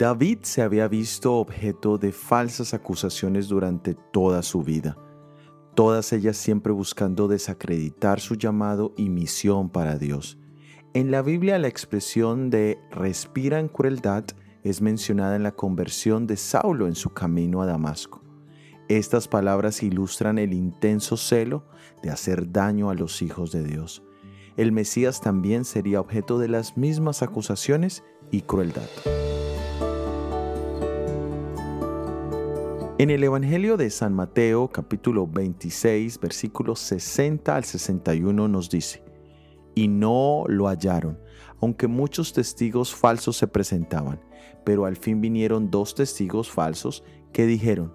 David se había visto objeto de falsas acusaciones durante toda su vida, todas ellas siempre buscando desacreditar su llamado y misión para Dios. En la Biblia la expresión de respira en crueldad es mencionada en la conversión de Saulo en su camino a Damasco. Estas palabras ilustran el intenso celo de hacer daño a los hijos de Dios. El Mesías también sería objeto de las mismas acusaciones y crueldad. En el Evangelio de San Mateo capítulo 26 versículos 60 al 61 nos dice, y no lo hallaron, aunque muchos testigos falsos se presentaban, pero al fin vinieron dos testigos falsos que dijeron,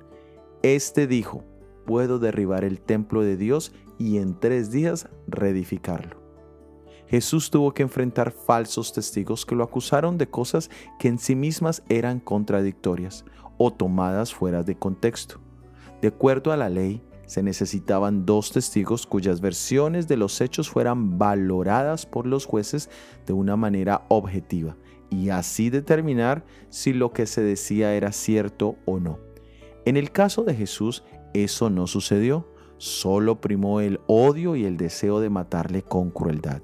este dijo, puedo derribar el templo de Dios y en tres días reedificarlo. Jesús tuvo que enfrentar falsos testigos que lo acusaron de cosas que en sí mismas eran contradictorias o tomadas fuera de contexto. De acuerdo a la ley, se necesitaban dos testigos cuyas versiones de los hechos fueran valoradas por los jueces de una manera objetiva y así determinar si lo que se decía era cierto o no. En el caso de Jesús, eso no sucedió, solo primó el odio y el deseo de matarle con crueldad.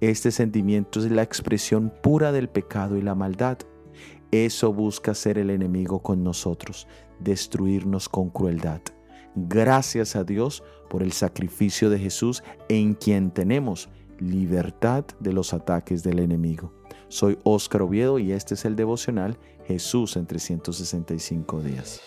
Este sentimiento es la expresión pura del pecado y la maldad. Eso busca ser el enemigo con nosotros, destruirnos con crueldad. Gracias a Dios por el sacrificio de Jesús en quien tenemos libertad de los ataques del enemigo. Soy Óscar Oviedo y este es el devocional Jesús en 365 días.